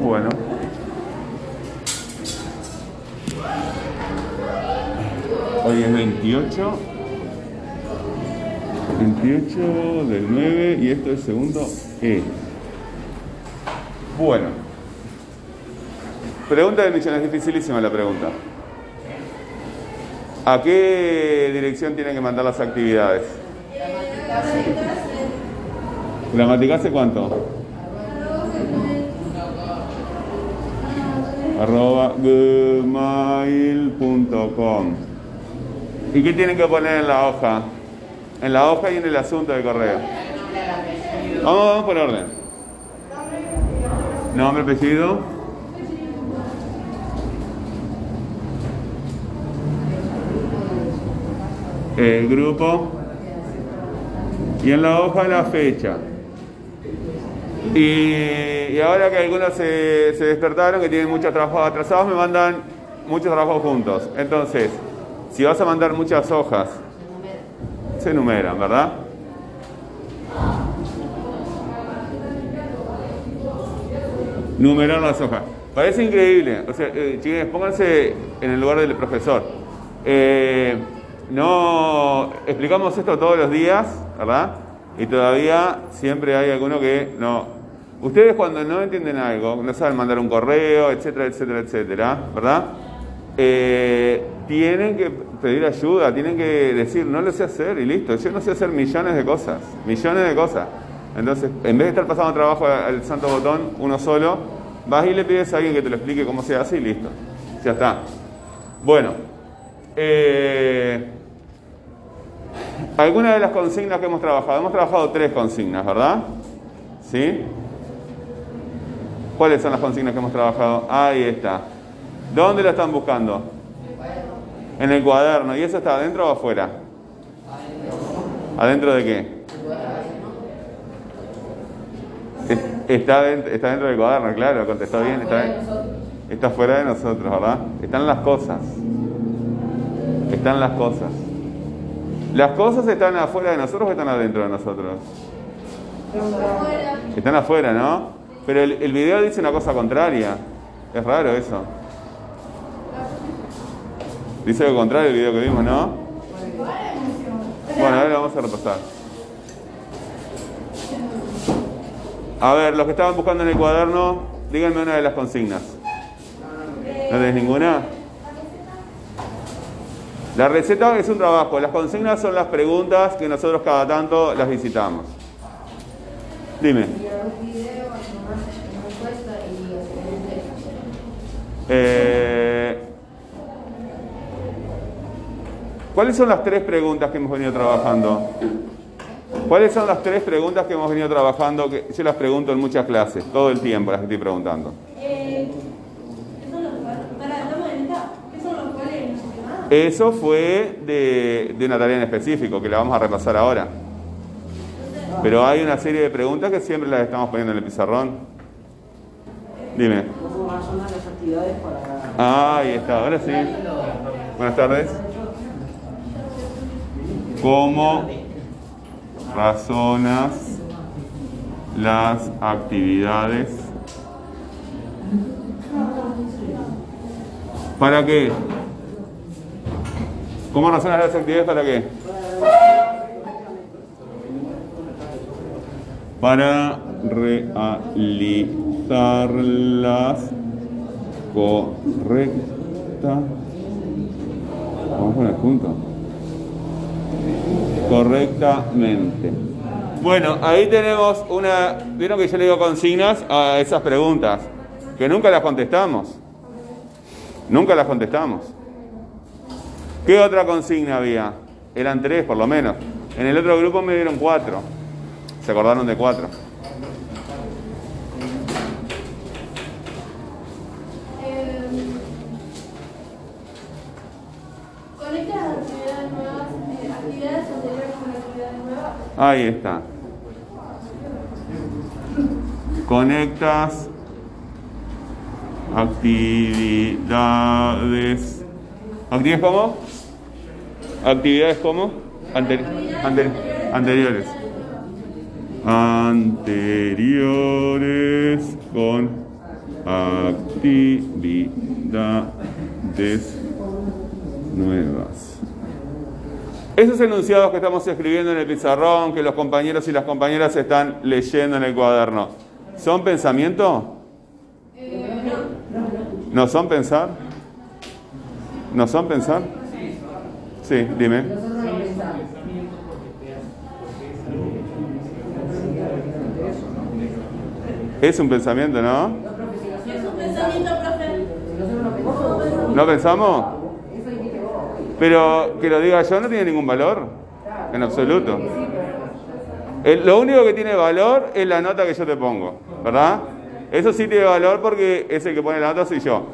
Bueno. Hoy es 28. 28 del 9 y esto es segundo E. Bueno. Pregunta de admisión, es dificilísima la pregunta. ¿A qué dirección tienen que mandar las actividades? ¿Gramática hace cuánto? Arroba gmail.com ¿Y qué tienen que poner en la hoja? En la hoja y en el asunto de correo. Vamos, vamos por orden. Nombre, apellido. El grupo. Y en la hoja la fecha. Y, ahora que algunos se, se despertaron, que tienen muchos trabajos atrasados, me mandan muchos trabajos juntos. Entonces, si vas a mandar muchas hojas, se enumeran, ¿verdad? Numerar las hojas. Parece increíble. O sea, eh, chicos, pónganse en el lugar del profesor. Eh, no explicamos esto todos los días, ¿verdad? Y todavía siempre hay alguno que no. Ustedes cuando no entienden algo, no saben mandar un correo, etcétera, etcétera, etcétera, ¿verdad? Eh, tienen que pedir ayuda, tienen que decir, no lo sé hacer y listo. Yo no sé hacer millones de cosas, millones de cosas. Entonces, en vez de estar pasando trabajo al santo botón, uno solo, vas y le pides a alguien que te lo explique cómo se hace y listo. Ya está. Bueno, eh, algunas de las consignas que hemos trabajado, hemos trabajado tres consignas, ¿verdad? ¿Sí? ¿Cuáles son las consignas que hemos trabajado? Ahí está. ¿Dónde la están buscando? En el cuaderno. ¿Y eso está adentro o afuera? ¿Adentro de qué? Está dentro, está dentro del cuaderno, claro, contestó bien. Está, está fuera de nosotros, ¿verdad? Están las cosas. Están las cosas. ¿Las cosas están afuera de nosotros o están adentro de nosotros? Están afuera, ¿no? Pero el, el video dice una cosa contraria. Es raro eso. Dice lo contrario el video que vimos, ¿no? Bueno, a ver, vamos a repasar. A ver, los que estaban buscando en el cuaderno, díganme una de las consignas. ¿No tenés ninguna? La receta es un trabajo, las consignas son las preguntas que nosotros cada tanto las visitamos. Dime. Eh, ¿Cuáles son las tres preguntas que hemos venido trabajando? ¿Cuáles son las tres preguntas que hemos venido trabajando? Que yo las pregunto en muchas clases, todo el tiempo las estoy preguntando. Eso fue de, una tarea en específico, que la vamos a repasar ahora. Pero hay una serie de preguntas que siempre las estamos poniendo en el pizarrón. Dime. Ah, ahí está, ahora sí. Buenas tardes. ¿Cómo razonas las actividades? ¿Para qué? ¿Cómo razonas las actividades para qué? Para realizarlas correcta. Vamos a poner punto. Correctamente. Bueno, ahí tenemos una. Vieron que yo le digo consignas a esas preguntas, que nunca las contestamos. Nunca las contestamos. ¿Qué otra consigna había? Eran tres, por lo menos. En el otro grupo me dieron cuatro. ¿Se acordaron de cuatro? Ahí está. Conectas actividades. ¿Actividades cómo? Actividades como Anteri anteri anteriores. Anteriores con actividades nuevas. Esos enunciados que estamos escribiendo en el pizarrón, que los compañeros y las compañeras están leyendo en el cuaderno, ¿son pensamiento? ¿No son pensar? ¿No son pensar? Sí, dime. Es un pensamiento, ¿no? ¿No pensamos? Pero que lo diga yo no tiene ningún valor, en absoluto. Lo único que tiene valor es la nota que yo te pongo, ¿verdad? Eso sí tiene valor porque es el que pone la nota soy yo.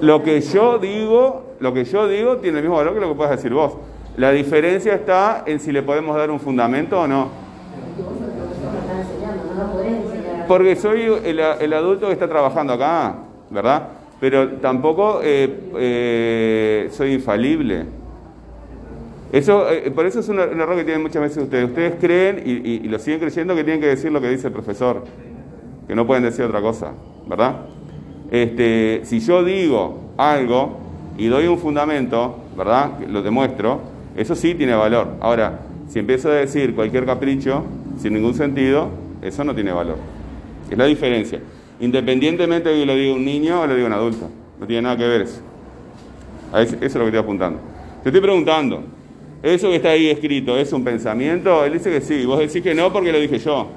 Lo que yo digo, lo que yo digo tiene el mismo valor que lo que puedes decir vos. La diferencia está en si le podemos dar un fundamento o no. Porque soy el, adulto que está trabajando acá, ¿verdad? Pero tampoco eh, eh, soy infalible. Eso, eh, por eso es un, un error que tienen muchas veces ustedes. Ustedes creen y, y- y lo siguen creyendo que tienen que decir lo que dice el profesor, que no pueden decir otra cosa, ¿verdad? Este, si yo digo algo y doy un fundamento, ¿verdad? Lo demuestro, eso sí tiene valor. Ahora, si empiezo a decir cualquier capricho sin ningún sentido, eso no tiene valor. Es la diferencia. Independientemente de que lo diga un niño o lo diga un adulto. No tiene nada que ver Eso eso es lo que estoy apuntando. Te estoy preguntando, ¿eso que está ahí escrito es un pensamiento? Él dice que sí. Vos decís que no porque lo dije yo.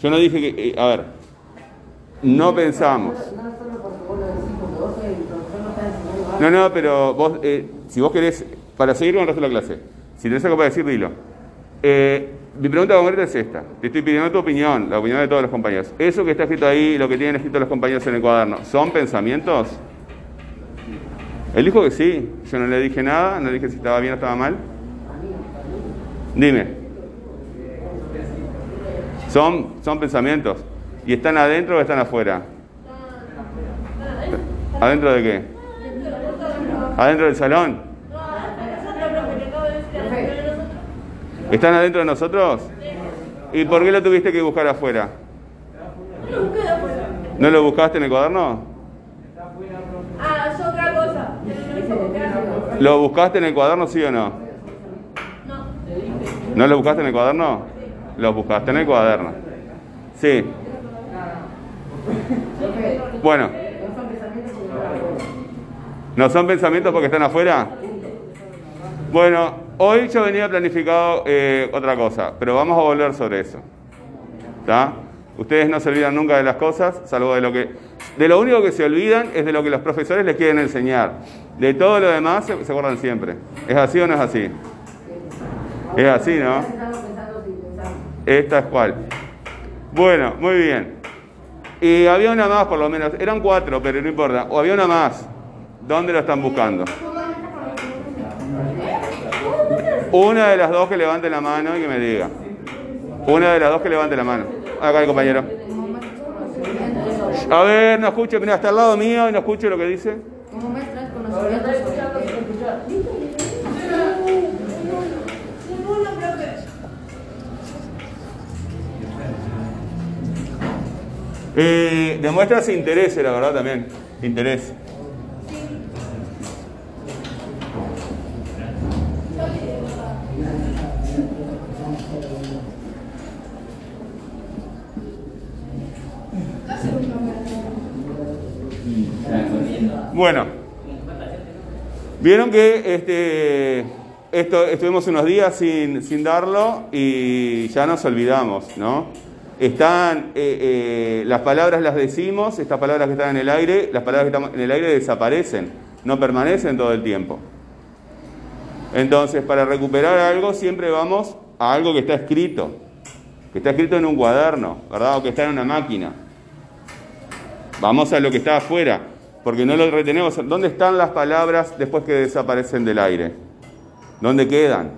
Yo no dije que... eh, a ver, no pensamos. No, no, pero vos, eh, si vos querés, para seguir con el resto de la clase, si tenés algo para decir, dilo. Eh, mi pregunta concreta es esta. Te estoy pidiendo tu opinión, la opinión de todos los compañeros. ¿Eso que está escrito ahí, lo que tienen escrito los compañeros en el cuaderno, son pensamientos? Él dijo que sí. Yo no le dije nada, no le dije si estaba bien o estaba mal. Dime. Son, son pensamientos. ¿Y están adentro o están afuera? ¿Adentro de qué? ¿Adentro del salón? ¿Están adentro de nosotros? ¿Y por qué lo tuviste que buscar afuera? Lo busqué afuera. ¿No lo buscaste en el cuaderno? Ah, es otra cosa. No. ¿Lo buscaste en el cuaderno, sí o no? No. ¿No lo buscaste en el cuaderno? Lo buscaste en el cuaderno. Sí. Bueno. ¿No son pensamientos porque están afuera? Bueno, hoy yo venía planificado eh, otra cosa, pero vamos a volver sobre eso. Ustedes no se olvidan nunca de las cosas, salvo de lo que... De lo único que se olvidan es de lo que los profesores les quieren enseñar. De todo lo demás se, se acuerdan siempre. ¿Es así o no es así? Es así, ¿no? Esta es cuál. Bueno, muy bien. Y había una más por lo menos. Eran cuatro, pero no importa. O había una más. ¿Dónde lo están buscando? Una de las dos que levante la mano y que me diga. Una de las dos que levante la mano. Acá el compañero. A ver, no escucho, mira, está al lado mío y no escucho lo que dice. Eh, demuestras interés, la verdad también. Interés. Bueno, vieron que este, esto, estuvimos unos días sin, sin darlo y ya nos olvidamos, ¿no? Están, eh, eh, las palabras las decimos, estas palabras que están en el aire, las palabras que están en el aire desaparecen, no permanecen todo el tiempo. Entonces, para recuperar algo siempre vamos a algo que está escrito, que está escrito en un cuaderno, ¿verdad? O que está en una máquina. Vamos a lo que está afuera, porque no lo retenemos. ¿Dónde están las palabras después que desaparecen del aire? ¿Dónde quedan?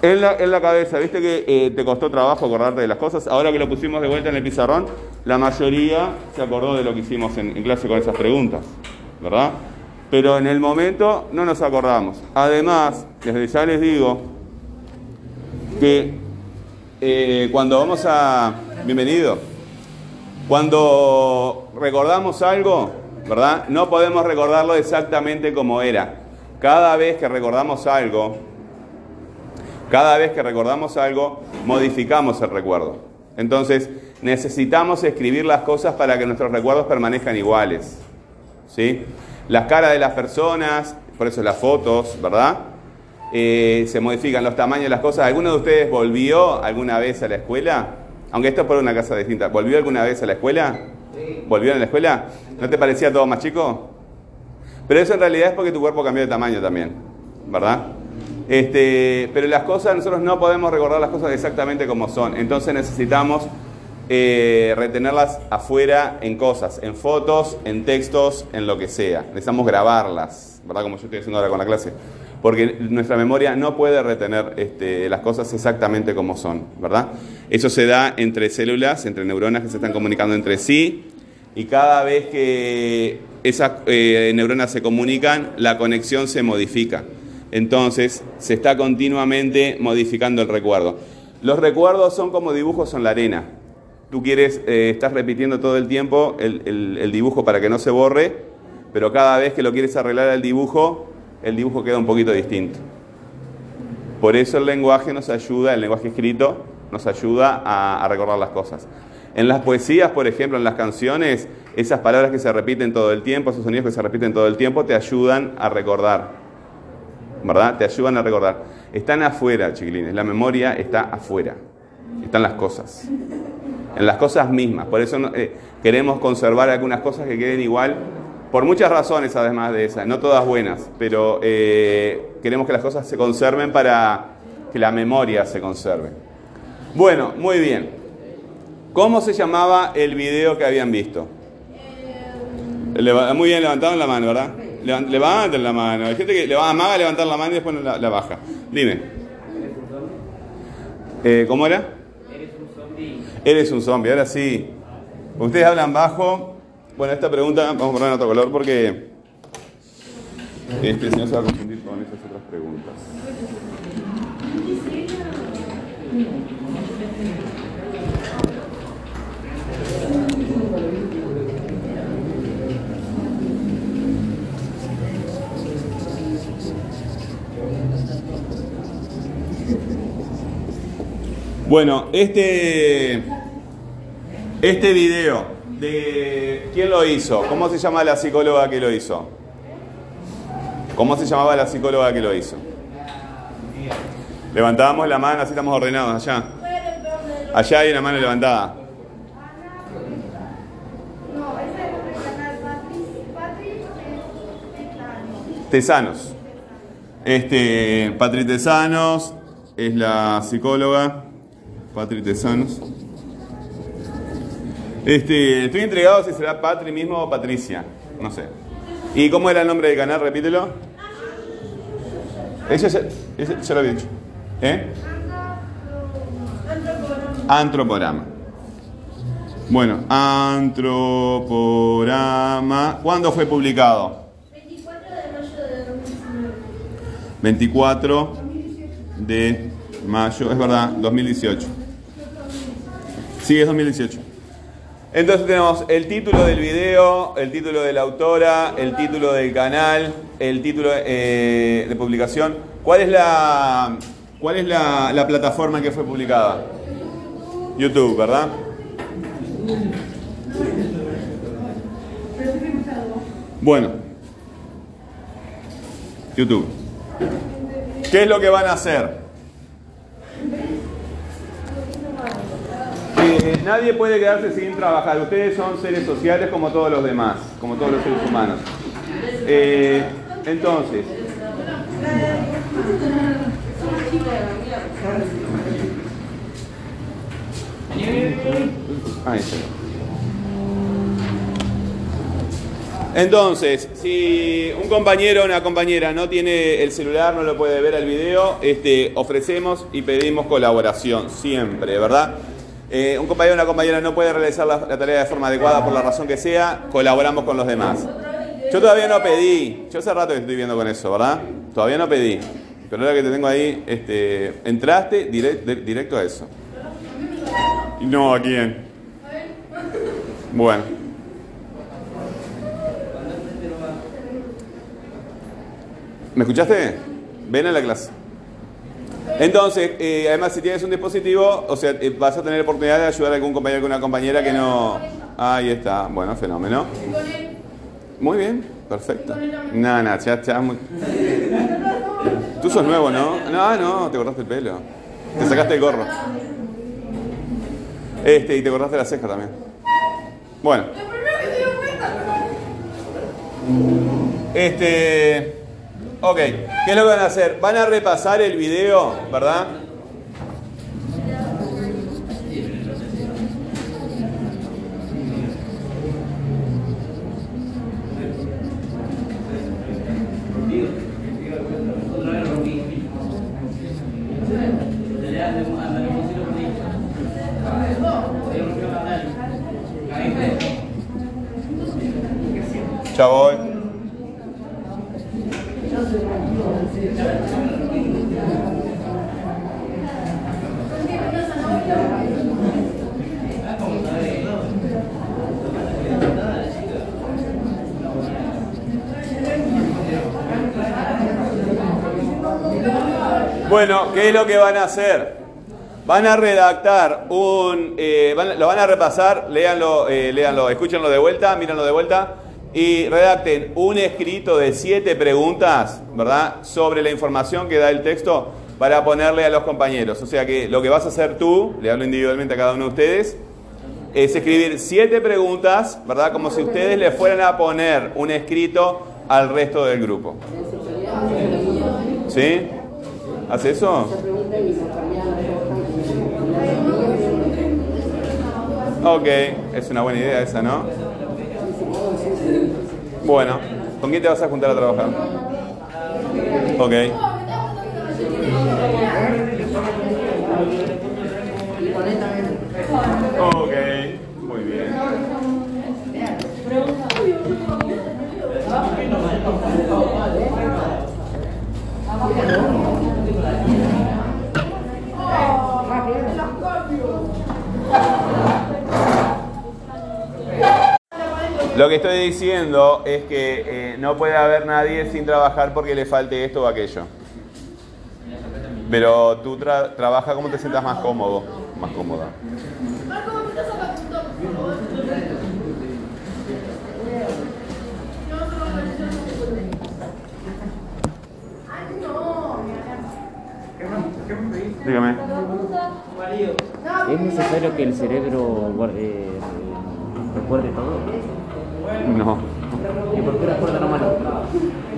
En la, en la cabeza, viste que eh, te costó trabajo acordarte de las cosas. Ahora que lo pusimos de vuelta en el pizarrón, la mayoría se acordó de lo que hicimos en, clase con esas preguntas, ¿verdad? Pero en el momento no nos acordamos. Además, desde ya les digo que eh, cuando vamos a... Bienvenido. Cuando recordamos algo, ¿verdad? No podemos recordarlo exactamente como era. Cada vez que recordamos algo, cada vez que recordamos algo, modificamos el recuerdo. Entonces, necesitamos escribir las cosas para que nuestros recuerdos permanezcan iguales. ¿Sí? Las caras de las personas, por eso las fotos, ¿verdad? Eh, se modifican los tamaños de las cosas. ¿Alguno de ustedes volvió alguna vez a la escuela? Aunque esto es por una casa distinta. ¿Volvió alguna vez a la escuela? ¿Volvió a la escuela? ¿No te parecía todo más chico? Pero eso en realidad es porque tu cuerpo cambió de tamaño también, ¿verdad? Este, pero las cosas, nosotros no podemos recordar las cosas exactamente como son. Entonces necesitamos eh, retenerlas afuera en cosas, en fotos, en textos, en lo que sea. Necesitamos grabarlas, ¿verdad? Como yo estoy haciendo ahora con la clase. Porque nuestra memoria no puede retener este, las cosas exactamente como son, ¿verdad? Eso se da entre células, entre neuronas que se están comunicando entre sí, y cada vez que esas eh, neuronas se comunican, la conexión se modifica. Entonces, se está continuamente modificando el recuerdo. Los recuerdos son como dibujos en la arena tú quieres, eh, estás repitiendo todo el tiempo el, dibujo para que no se borre, pero cada vez que lo quieres arreglar al dibujo, el dibujo queda un poquito distinto. Por eso el lenguaje nos ayuda, el lenguaje escrito nos ayuda a, recordar las cosas. En las poesías, por ejemplo, en las canciones, esas palabras que se repiten todo el tiempo, esos sonidos que se repiten todo el tiempo, te ayudan a recordar. ¿Verdad? Te ayudan a recordar. Están afuera, chiquilines. La memoria está afuera. Están las cosas en las cosas mismas. Por eso eh, queremos conservar algunas cosas que queden igual, por muchas razones además de esas, no todas buenas, pero eh, queremos que las cosas se conserven para que la memoria se conserve. Bueno, muy bien. ¿Cómo se llamaba el video que habían visto? muy bien, levantaron la mano, ¿verdad? Levanten la mano. Hay gente que le va a levantar la mano y después la, baja. Dime. Eh, ¿Cómo era? Eres un zombie. Ahora sí. Ustedes hablan bajo. Bueno, esta pregunta vamos a poner en otro color porque este señor se va a confundir con esas otras preguntas. Bueno, este, este video, de ¿quién lo hizo? ¿Cómo se llama la psicóloga que lo hizo? ¿Cómo se llamaba la psicóloga que lo hizo? Levantamos la mano, así estamos ordenados allá. Allá hay una mano levantada. Tesanos. Este, Patri Tesanos es la psicóloga. Patri Tesanos. Este, estoy entregado si será Patri mismo o Patricia. No sé. ¿Y cómo era el nombre del canal? Repítelo. Ese, ese, ya lo había dicho. ¿Eh? Antroporama. Bueno, Antroporama. ¿Cuándo fue publicado? 24 de mayo de 2019. 24 de mayo, es verdad, 2018. Sí, es 2018. Entonces tenemos el título del video, el título de la autora, el título del canal, el título eh, de publicación. ¿Cuál es la, cuál es la, la plataforma en que fue publicada? YouTube, ¿verdad? Bueno, YouTube. ¿Qué es lo que van a hacer? Nadie puede quedarse sin trabajar. Ustedes son seres sociales como todos los demás, como todos los seres humanos. Eh, entonces, Entonces, si un compañero o una compañera no tiene el celular, no lo puede ver el video, este, ofrecemos y pedimos colaboración, siempre, ¿verdad? Eh, un compañero o una compañera no puede realizar la, tarea de forma adecuada por la razón que sea, colaboramos con los demás. Yo todavía no pedí, yo hace rato que estoy viendo con eso, ¿verdad? Todavía no pedí, pero ahora que te tengo ahí, este, entraste directo a eso. No, ¿a quién? Bueno. ¿Me escuchaste? Ven a la clase. Entonces, eh, además, si tienes un dispositivo, o sea, eh, vas a tener oportunidad de ayudar a algún compañero o una compañera que no. Ahí está, bueno, fenómeno. Muy bien, perfecto. No, no, ya, ya. Muy... Tú sos nuevo, ¿no? No, no, te cortaste el pelo. Te sacaste el gorro. Este, y te cortaste la ceja también. Bueno. Este. Ok, ¿qué es lo que van a hacer? Van a repasar el video, ¿verdad? Ya voy. Bueno, ¿qué es lo que van a hacer? Van a redactar un... eh, lo van a repasar, léanlo, eh, léanlo, escúchenlo de vuelta, mírenlo de vuelta y redacten un escrito de siete preguntas, ¿verdad? Sobre la información que da el texto para ponerle a los compañeros. O sea que lo que vas a hacer tú, le hablo individualmente a cada uno de ustedes, es escribir siete preguntas, ¿verdad? Como si ustedes le fueran a poner un escrito al resto del grupo. ¿Sí? ¿Hace eso? Ok, es una buena idea esa, ¿no? Bueno, ¿con quién te vas a juntar a trabajar? Ok. Ok, muy bien. Lo que estoy diciendo es que eh, no puede haber nadie sin trabajar porque le falte esto o aquello. Pero tú tra trabaja como te sientas más cómodo, más cómoda. Dígame. ¿Es necesario que el cerebro eh, recuerde todo? No. ¿Y por qué recuerda lo malo?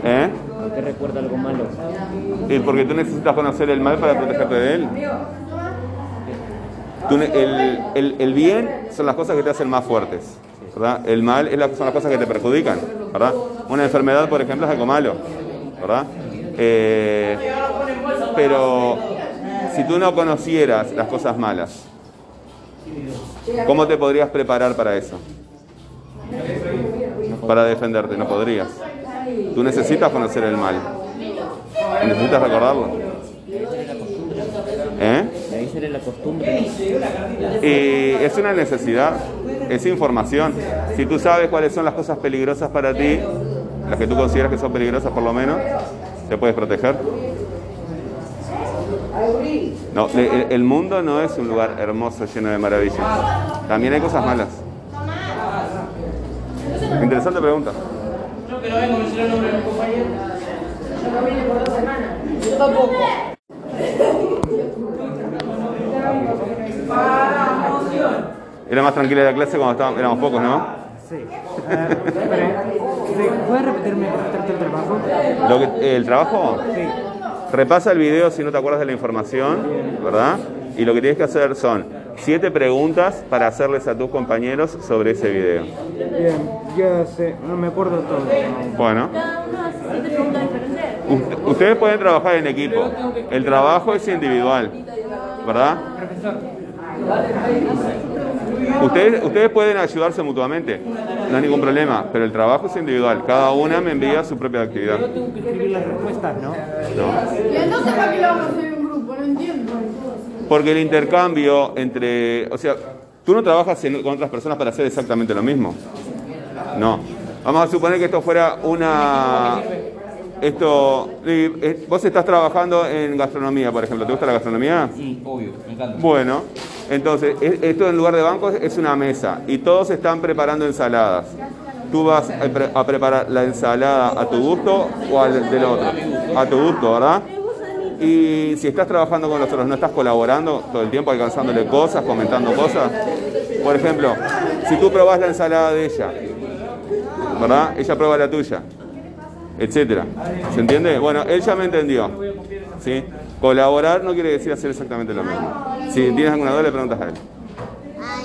¿Eh? ¿Por qué recuerda algo malo? Y porque tú necesitas conocer el mal para protegerte de él. Tú el, el- el bien son las cosas que te hacen más fuertes. ¿verdad? El mal es la- son las cosas que te perjudican. ¿verdad? Una enfermedad, por ejemplo, es algo malo. ¿verdad? Eh, pero si tú no conocieras las cosas malas, ¿cómo te podrías preparar para eso? Para defenderte, no podrías. Tú necesitas conocer el mal. Necesitas recordarlo. ¿Eh? La costumbre. Y es una necesidad, es información. Si tú sabes cuáles son las cosas peligrosas para ti, las que tú consideras que son peligrosas por lo menos, te puedes proteger. No, el mundo no es un lugar hermoso, lleno de maravillas. También hay cosas malas. Interesante pregunta. Era más tranquila la clase cuando estábamos, éramos pocos, ¿no? Sí. Eh, ¿Puedes repetirme el trabajo? Lo que- ¿El trabajo? Sí. Repasa el video si no te acuerdas de la información, ¿verdad? Y lo que tienes que hacer son siete preguntas para hacerles a tus compañeros sobre ese video. Bien, ya sé, no me acuerdo todo. Bueno, Cada uno hace siete preguntas diferentes. u- ustedes pueden trabajar en equipo. El trabajo es individual, ¿verdad? Ustedes, ustedes pueden ayudarse mutuamente, no hay ningún problema, pero el trabajo es individual. Cada una me envía su propia actividad. Tengo que escribir las respuestas, ¿no? ¿no? Y entonces, ¿para qué le vamos a hacer un grupo? No entiendo. Porque el intercambio entre, o sea, tú no trabajas en- con otras personas para hacer exactamente lo mismo. No. Vamos a suponer que esto fuera una, esto, eh, vos estás trabajando en gastronomía, por ejemplo. ¿Te gusta la gastronomía? Sí, obvio, me encanta. Bueno, entonces, e- esto en lugar de bancos es una mesa y todos están preparando ensaladas. Tú vas a preparar la ensalada a tu gusto o al del otro. A tu gusto, ¿verdad? Y si estás trabajando con los otros, no estás colaborando todo el tiempo, alcanzándole cosas, comentando cosas. Por ejemplo, si tú probás la ensalada de ella, ¿verdad? Ella prueba la tuya, etcétera. ¿Se entiende? Bueno, él ya me entendió. ¿Sí? Colaborar no quiere decir hacer exactamente lo mismo. Si tienes alguna duda, le preguntas a él. Ay,